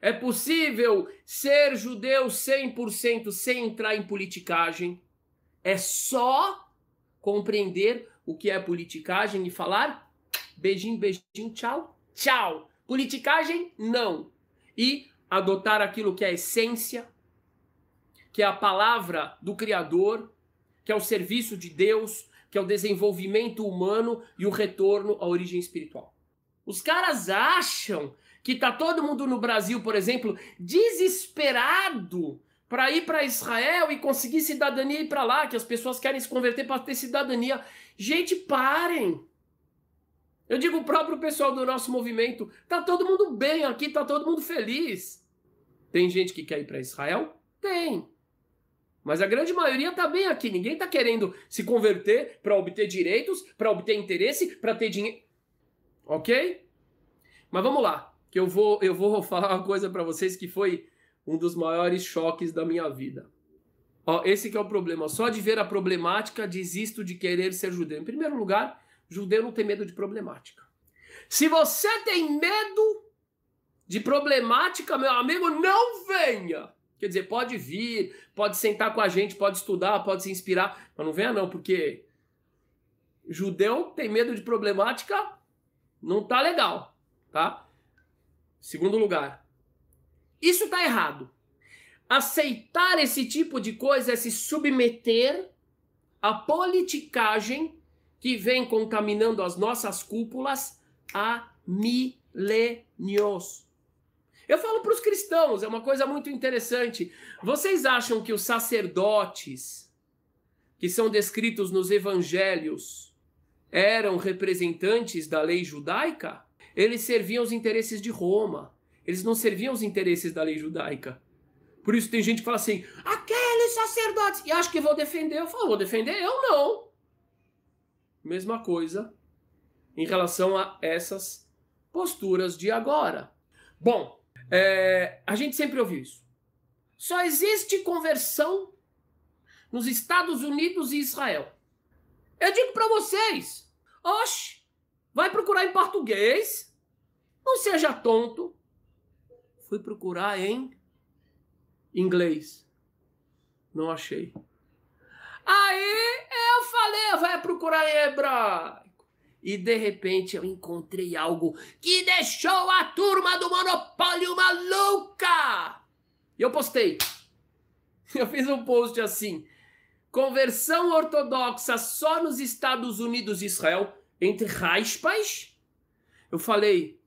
É possível ser judeu 100% sem entrar em politicagem. É só compreender o que é politicagem e falar beijinho, beijinho, tchau, tchau. Politicagem, não. E adotar aquilo que é a essência, que é a palavra do Criador, que é o serviço de Deus, que é o desenvolvimento humano e o retorno à origem espiritual. Os caras acham que tá todo mundo no Brasil, por exemplo, desesperado para ir para Israel e conseguir cidadania e ir para lá, que as pessoas querem se converter para ter cidadania. Gente, parem! Eu digo o próprio pessoal do nosso movimento, tá todo mundo bem aqui, tá todo mundo feliz. Tem gente que quer ir para Israel? Tem. Mas a grande maioria tá bem aqui. Ninguém tá querendo se converter para obter direitos, para obter interesse, para ter dinheiro. OK? Mas vamos lá, que eu vou eu vou falar uma coisa para vocês que foi um dos maiores choques da minha vida. Ó, esse que é o problema. Só de ver a problemática, desisto de querer ser judeu. Em primeiro lugar, judeu não tem medo de problemática. Se você tem medo de problemática, meu amigo, não venha. Quer dizer, pode vir, pode sentar com a gente, pode estudar, pode se inspirar, mas não venha não, porque judeu tem medo de problemática, não tá legal, tá? Segundo lugar, isso está errado. Aceitar esse tipo de coisa é se submeter à politicagem que vem contaminando as nossas cúpulas há milênios. Eu falo para os cristãos, é uma coisa muito interessante. Vocês acham que os sacerdotes que são descritos nos evangelhos eram representantes da lei judaica? Eles serviam os interesses de Roma. eles não serviam os interesses da lei judaica. Por isso tem gente que fala assim, aqueles sacerdotes, e acho que vou defender. Eu falo, vou defender? Eu não. Mesma coisa em relação a essas posturas de agora. Bom, é, a gente sempre ouviu isso. Só existe conversão nos Estados Unidos e Israel. Eu digo para vocês, oxe, vai procurar em português, não seja tonto. Fui procurar em inglês. Não achei. Aí eu falei, vai procurar em hebraico. E de repente eu encontrei algo que deixou a turma do Monopólio maluca. E eu postei. Eu fiz um post assim: conversão ortodoxa só nos Estados Unidos e Israel, entre aspas. Eu falei,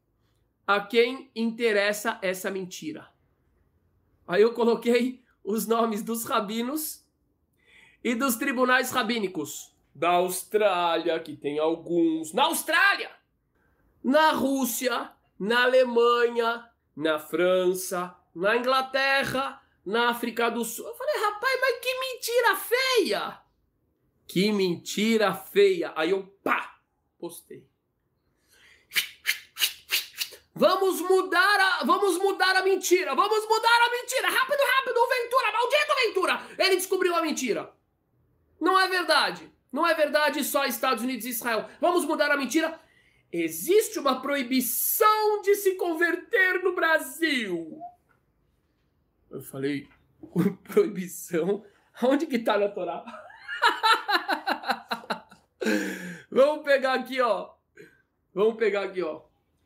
a quem interessa essa mentira? Aí eu coloquei os nomes dos rabinos e dos tribunais rabínicos da Austrália, que tem alguns. Na Austrália! Na Rússia, na Alemanha, na França, na Inglaterra, na África do Sul. Eu falei, rapaz, mas que mentira feia! Que mentira feia! Aí eu, pá, postei. Vamos mudar a, vamos mudar a mentira, vamos mudar a mentira, rápido, rápido, Ventura, maldito Ventura! Ele descobriu a mentira. Não é verdade. Não é verdade só Estados Unidos e Israel. Vamos mudar a mentira. Existe uma proibição de se converter no Brasil. Eu falei, proibição? Onde que tá na Torá? Vamos pegar aqui, ó. Vamos pegar aqui, ó.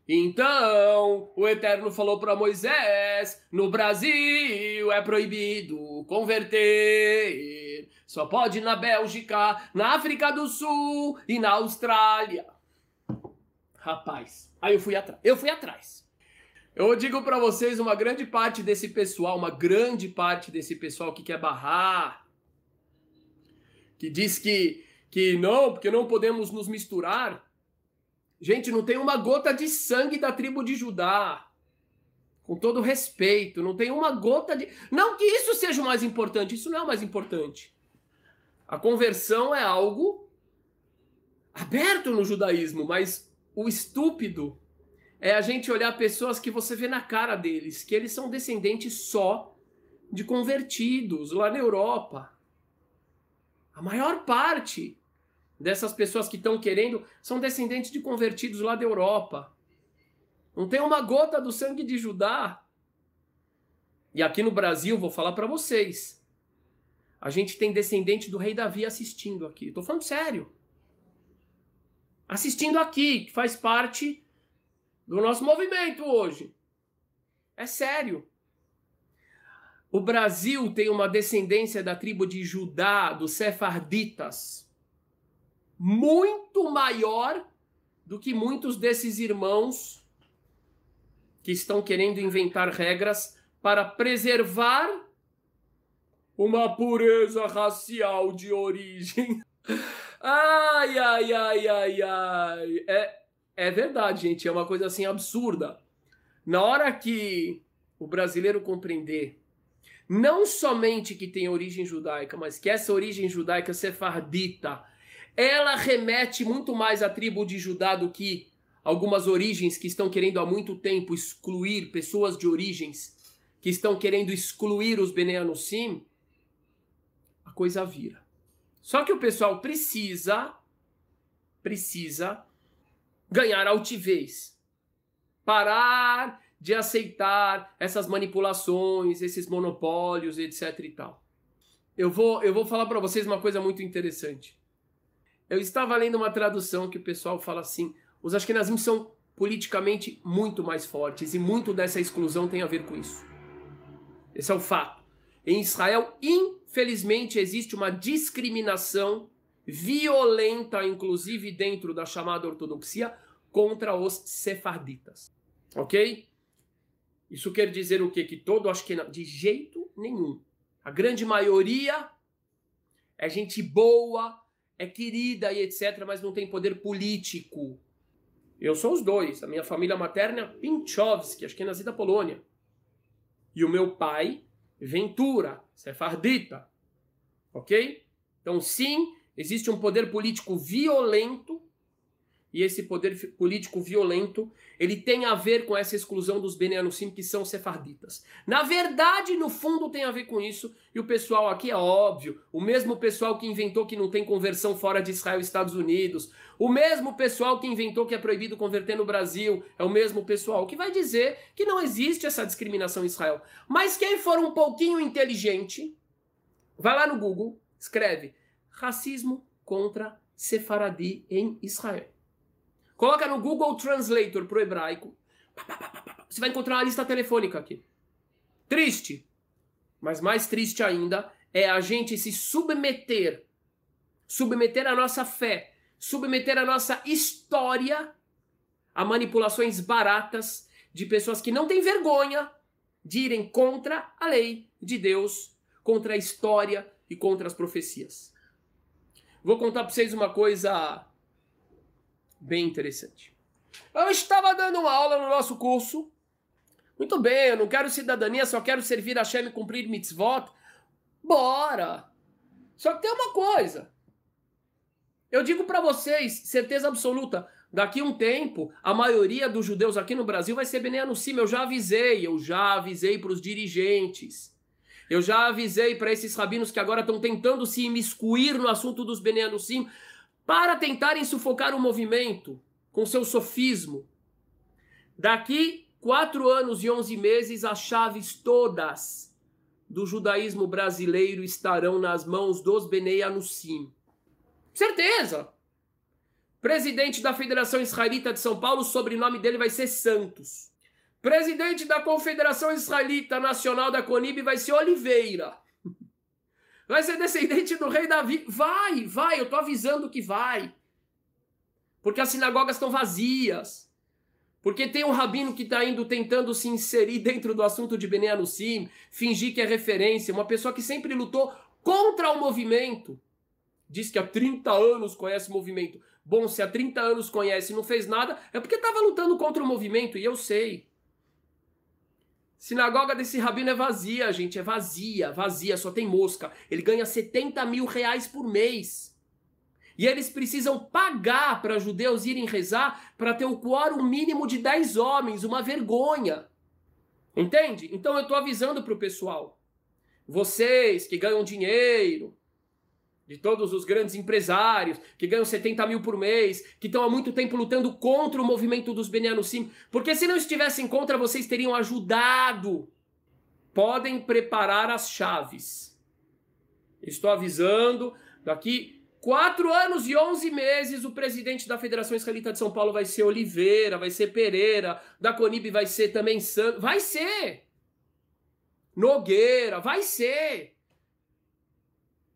Então, o Eterno falou para Moisés: no Brasil é proibido converter. Só pode na Bélgica, na África do Sul e na Austrália. Rapaz, aí eu fui atrás. Eu fui atrás. Eu digo para vocês, uma grande parte desse pessoal, uma grande parte desse pessoal que quer barrar, que diz que que não, porque não podemos nos misturar. Gente, não tem uma gota de sangue da tribo de Judá. Com todo respeito, não tem uma gota de. Não que isso seja o mais importante, isso não é o mais importante. A conversão é algo aberto no judaísmo, mas o estúpido é a gente olhar pessoas que você vê na cara deles, que eles são descendentes só de convertidos lá na Europa. A maior parte dessas pessoas que estão querendo são descendentes de convertidos lá da Europa. Não tem uma gota do sangue de Judá. E aqui no Brasil, vou falar para vocês. A gente tem descendente do rei Davi assistindo aqui. Estou falando sério. Assistindo aqui, que faz parte do nosso movimento hoje. É sério. O Brasil tem uma descendência da tribo de Judá, dos sefarditas muito maior do que muitos desses irmãos que estão querendo inventar regras para preservar uma pureza racial de origem. Ai, ai, ai, ai, ai. É, é verdade, gente. É uma coisa assim absurda. Na hora que o brasileiro compreender não somente que tem origem judaica, mas que essa origem judaica sefardita ela remete muito mais à tribo de Judá do que algumas origens que estão querendo há muito tempo excluir pessoas de origens que estão querendo excluir os Beneanusim, a coisa vira. Só que o pessoal precisa precisa ganhar altivez. Parar de aceitar essas manipulações, esses monopólios, etc e tal. Eu vou eu vou falar para vocês uma coisa muito interessante. Eu estava lendo uma tradução que o pessoal fala assim: os Ashkenazim são politicamente muito mais fortes e muito dessa exclusão tem a ver com isso. Esse é o fato. Em Israel, infelizmente, existe uma discriminação violenta, inclusive dentro da chamada ortodoxia, contra os sefarditas. Ok? Isso quer dizer o quê? Que todo Ashkenaz... De jeito nenhum. A grande maioria é gente boa, é querida e etc., mas não tem poder político. Eu sou os dois. A minha família materna é Pinchowski, acho que é nascida da Polônia. E o meu pai, Ventura, sefardita. Ok? Então, sim, existe um poder político violento e esse poder político violento, ele tem a ver com essa exclusão dos Beneanusim, que são sefarditas. Na verdade, no fundo, tem a ver com isso, e o pessoal aqui é óbvio, o mesmo pessoal que inventou que não tem conversão fora de Israel e Estados Unidos, o mesmo pessoal que inventou que é proibido converter no Brasil, é o mesmo pessoal que vai dizer que não existe essa discriminação em Israel. Mas quem for um pouquinho inteligente, vai lá no Google, escreve racismo contra sefaradi em Israel. Coloca no Google Translator pro hebraico. Você vai encontrar uma lista telefônica aqui. Triste. Mas mais triste ainda é a gente se submeter, submeter a nossa fé, submeter a nossa história a manipulações baratas de pessoas que não têm vergonha de irem contra a lei de Deus, contra a história e contra as profecias. Vou contar para vocês uma coisa bem interessante. Eu estava dando uma aula no nosso curso. Muito bem, eu não quero cidadania, só quero servir a Shem e cumprir mitzvot. Bora! Só que tem uma coisa. Eu digo para vocês, certeza absoluta, daqui um tempo, a maioria dos judeus aqui no Brasil vai ser Bnei Anusim. Eu já avisei, eu já avisei para os dirigentes. Eu já avisei para esses rabinos que agora estão tentando se imiscuir no assunto dos Bnei Anusim para tentarem sufocar o movimento com seu sofismo. Daqui quatro anos e onze meses, as chaves todas do judaísmo brasileiro estarão nas mãos dos Benei Anussim. Certeza! Presidente da Federação Israelita de São Paulo, o sobrenome dele vai ser Santos. Presidente da Confederação Israelita Nacional da Conib vai ser Oliveira. Vai ser descendente do rei Davi. Vai, vai, eu tô avisando que vai. Porque as sinagogas estão vazias. Porque tem um rabino que está indo tentando se inserir dentro do assunto de Bene Anussim, fingir que é referência, uma pessoa que sempre lutou contra o movimento. Diz que há 30 anos conhece o movimento. Bom, se há 30 anos conhece e não fez nada, é porque estava lutando contra o movimento, e eu sei. Sinagoga desse rabino é vazia, gente, é vazia, vazia, só tem mosca. Ele ganha 70 mil reais por mês. E eles precisam pagar para judeus irem rezar para ter o quórum mínimo de 10 homens, uma vergonha. Entende? Então eu estou avisando para o pessoal. Vocês que ganham dinheiro, de todos os grandes empresários que ganham 70 mil por mês, que estão há muito tempo lutando contra o movimento dos Benianusim, porque se não estivessem contra, vocês teriam ajudado. Podem preparar as chaves. Estou avisando, daqui quatro anos e onze meses, o presidente da Federação Israelita de São Paulo vai ser Oliveira, vai ser Pereira, da Conib vai ser também Santos, vai ser! Nogueira, vai ser!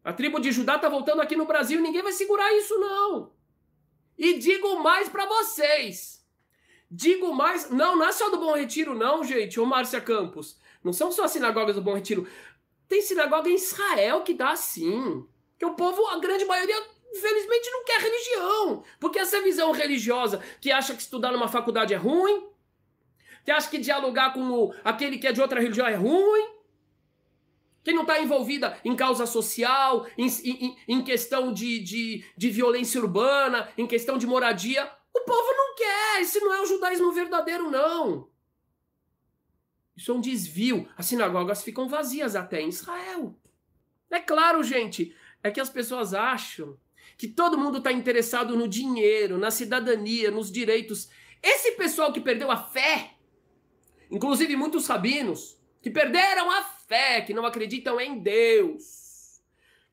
A tribo de Judá tá voltando aqui no Brasil e ninguém vai segurar isso, não. E digo mais para vocês. Digo mais. Não, não é só do Bom Retiro, não, gente, ô Márcia Campos. Não são só as sinagogas do Bom Retiro. Tem sinagoga em Israel que dá sim. Que o povo, a grande maioria, infelizmente, não quer religião. Porque essa visão religiosa que acha que estudar numa faculdade é ruim, que acha que dialogar com aquele que é de outra religião é ruim quem não está envolvida em causa social, em, em, em questão de, de, de violência urbana, em questão de moradia, o povo não quer. Esse não é o judaísmo verdadeiro, não. Isso é um desvio. As sinagogas ficam vazias até em Israel. É claro, gente, é que as pessoas acham que todo mundo está interessado no dinheiro, na cidadania, nos direitos. Esse pessoal que perdeu a fé, inclusive muitos rabinos, que perderam a fé, que não acreditam em Deus,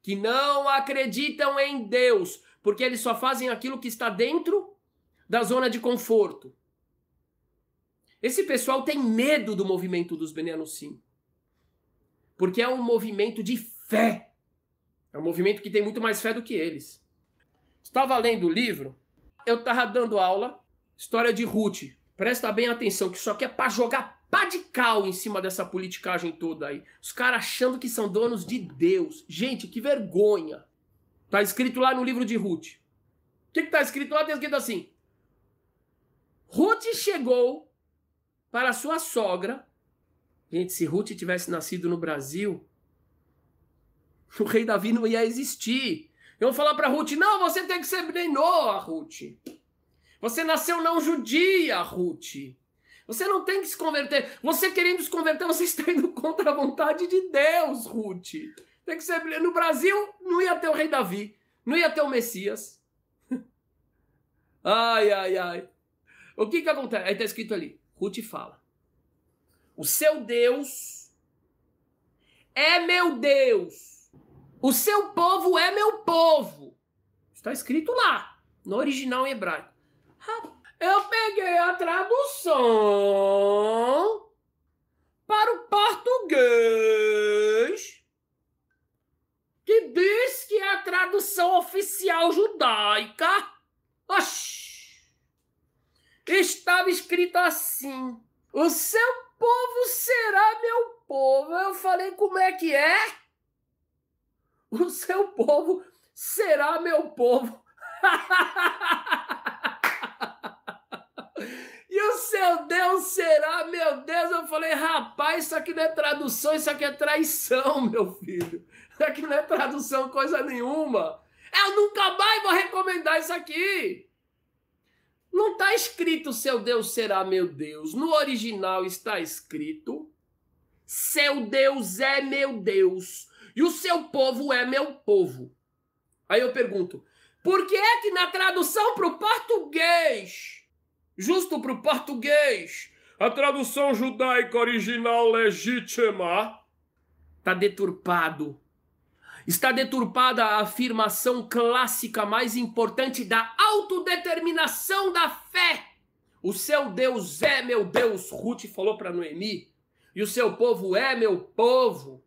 que não acreditam em Deus, porque eles só fazem aquilo que está dentro da zona de conforto. Esse pessoal tem medo do movimento dos Beneanusim, porque é um movimento de fé. É um movimento que tem muito mais fé do que eles. Estava lendo o livro, eu estava dando aula, história de Ruth. Presta bem atenção, que isso aqui é para jogar pá de cal em cima dessa politicagem toda aí. Os caras achando que são donos de Deus. Gente, que vergonha. Tá escrito lá no livro de Ruth. O que, que tá escrito lá? Tem escrito assim: Ruth chegou para sua sogra. Gente, se Ruth tivesse nascido no Brasil, o rei Davi não ia existir. Eu vou falar para Ruth: não, você tem que ser Bnenoa, Ruth. Você nasceu não judia, Ruth. Você não tem que se converter. Você querendo se converter, você está indo contra a vontade de Deus, Ruth. Tem que ser. No Brasil, não ia ter o rei Davi. Não ia ter o Messias. Ai, ai, ai. O que que acontece? Aí está escrito ali. Ruth fala. O seu Deus é meu Deus. O seu povo é meu povo. Está escrito lá, no original em hebraico. Eu peguei a tradução para o português, que diz que é a tradução oficial judaica. Oxi! Estava escrito assim: O seu povo será meu povo. Eu falei: Como é que é? O seu povo será meu povo. E o seu Deus será, meu Deus. Eu falei, rapaz, isso aqui não é tradução, isso aqui é traição, meu filho. Isso aqui não é tradução, coisa nenhuma. Eu nunca mais vou recomendar isso aqui. Não está escrito seu Deus será meu Deus. No original está escrito seu Deus é meu Deus e o seu povo é meu povo. Aí eu pergunto, por que é que na tradução para o português justo para o português. A tradução judaica original legítima está deturpado. Está deturpada a afirmação clássica mais importante da autodeterminação da fé. O seu Deus é meu Deus, Ruth falou para Noemi, e o seu povo é meu povo.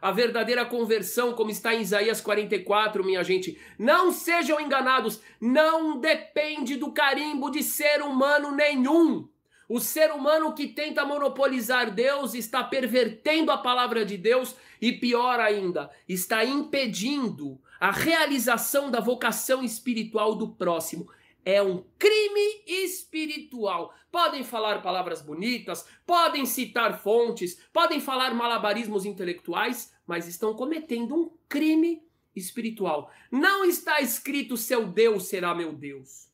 A verdadeira conversão, como está em Isaías 44, minha gente, não sejam enganados, não depende do carimbo de ser humano nenhum. O ser humano que tenta monopolizar Deus está pervertendo a palavra de Deus e, pior ainda, está impedindo a realização da vocação espiritual do próximo é um crime espiritual. Podem falar palavras bonitas, podem citar fontes, podem falar malabarismos intelectuais, mas estão cometendo um crime espiritual. Não está escrito seu Deus será meu Deus,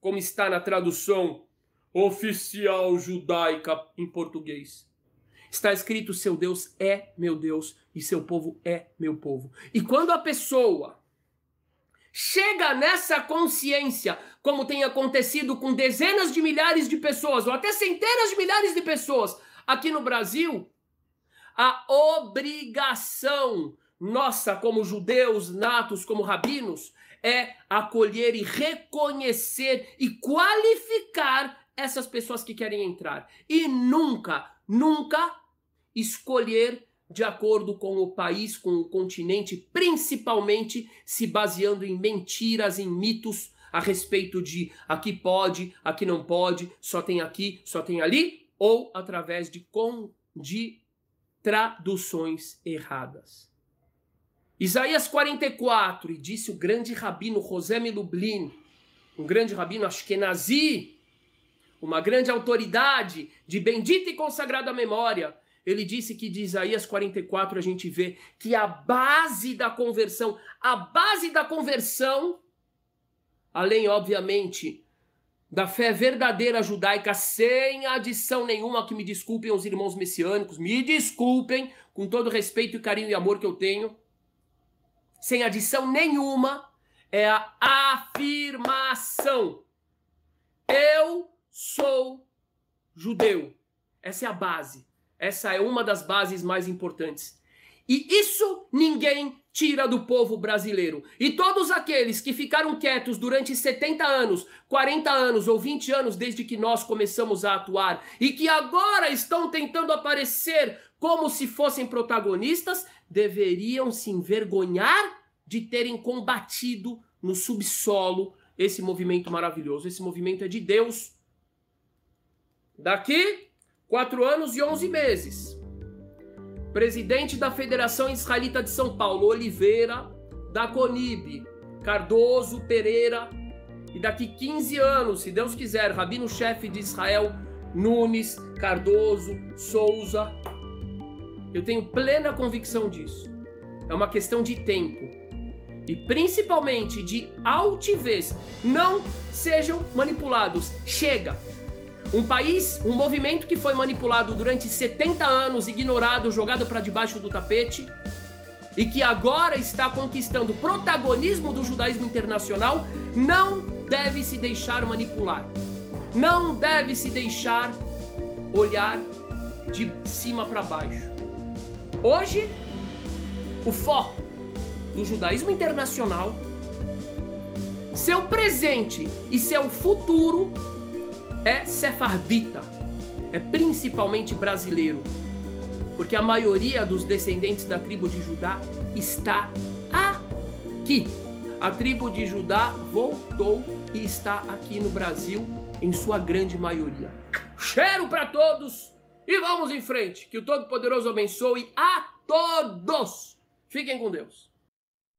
como está na tradução oficial judaica em português. Está escrito seu Deus é meu Deus e seu povo é meu povo. E quando a pessoa chega nessa consciência, como tem acontecido com dezenas de milhares de pessoas, ou até centenas de milhares de pessoas aqui no Brasil, a obrigação nossa, como judeus natos, como rabinos, é acolher e reconhecer e qualificar essas pessoas que querem entrar. E nunca, nunca escolher de acordo com o país, com o continente, principalmente se baseando em mentiras, em mitos a respeito de aqui pode, aqui não pode, só tem aqui, só tem ali, ou através de, com, de traduções erradas. Isaías 44, e disse o grande rabino José Lublin, um grande rabino Ashkenazi, uma grande autoridade de bendita e consagrada memória, ele disse que de Isaías 44 a gente vê que a base da conversão, a base da conversão, além, obviamente, da fé verdadeira judaica, sem adição nenhuma, que me desculpem os irmãos messiânicos, me desculpem, com todo respeito e carinho e amor que eu tenho, sem adição nenhuma, é a afirmação. Eu sou judeu. Essa é a base. Essa é uma das bases mais importantes. E isso ninguém tira do povo brasileiro. E todos aqueles que ficaram quietos durante 70 anos, 40 anos ou 20 anos desde que nós começamos a atuar e que agora estão tentando aparecer como se fossem protagonistas, deveriam se envergonhar de terem combatido no subsolo esse movimento maravilhoso. Esse movimento é de Deus. Daqui 4 anos e 11 meses. Presidente da Federação Israelita de São Paulo, Oliveira, da Conib, Cardoso, Pereira, e daqui 15 anos, se Deus quiser, rabino-chefe de Israel, Nunes, Cardoso, Souza, eu tenho plena convicção disso. É uma questão de tempo e principalmente de altivez. Não sejam manipulados. Chega! Um país, um movimento que foi manipulado durante 70 anos, ignorado, jogado para debaixo do tapete, e que agora está conquistando protagonismo do judaísmo internacional, não deve se deixar manipular. Não deve se deixar olhar de cima para baixo. Hoje, o foco do judaísmo internacional, seu presente e seu futuro é sefardita, é principalmente brasileiro, porque a maioria dos descendentes da tribo de Judá está aqui. A tribo de Judá voltou e está aqui no Brasil em sua grande maioria. Cheiro para todos e vamos em frente. Que o Todo-Poderoso abençoe a todos. Fiquem com Deus.